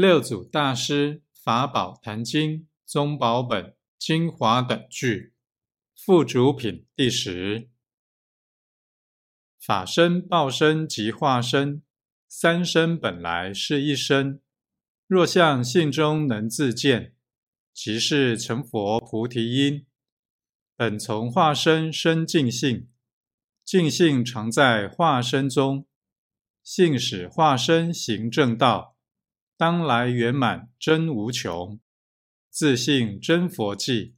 六祖大师法宝坛经宗宝本精华等句附主品第十。法身、报身及化身三身本来是一身，若向性中能自见，即是成佛菩提因。本从化身生净性，净性常在化身中，性使化身行正道，当来圆满真无穷，自信真佛际，